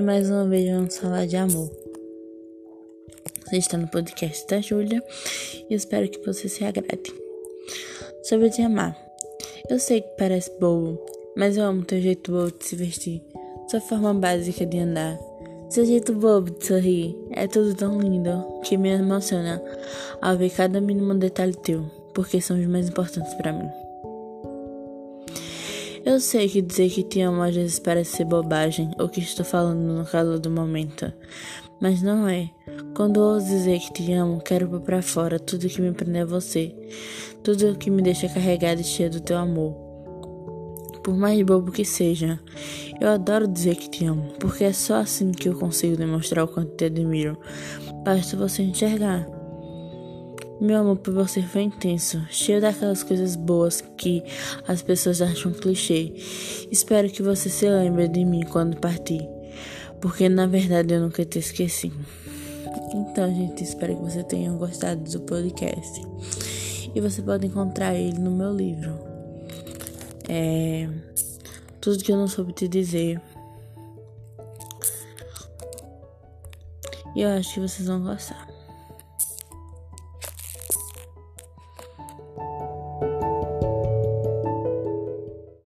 e mais uma vez vamos falar de amor. Você está no podcast da Júlia e espero que você se agrade. Sobre te amar. Eu sei que parece bobo, mas eu amo teu jeito bobo de se vestir, sua forma básica de andar, seu jeito bobo de sorrir. É tudo tão lindo que me emociona ao ver cada mínimo detalhe teu, porque são os mais importantes para mim. Eu sei que dizer que te amo às vezes parece ser bobagem ou que estou falando no calor do momento, mas não é. Quando ouso dizer que te amo, quero pôr pra fora tudo que me prende a você, tudo que me deixa carregada e cheia do teu amor. Por mais bobo que seja, eu adoro dizer que te amo, porque é só assim que eu consigo demonstrar o quanto te admiro. Basta você enxergar. Meu amor por você foi intenso, cheio daquelas coisas boas que as pessoas acham clichê. Espero que você se lembre de mim quando partir, porque na verdade eu nunca te esqueci. Então, gente, espero que você tenha gostado do podcast. E você pode encontrar ele no meu livro. É tudo que eu não soube te dizer. E eu acho que vocês vão gostar.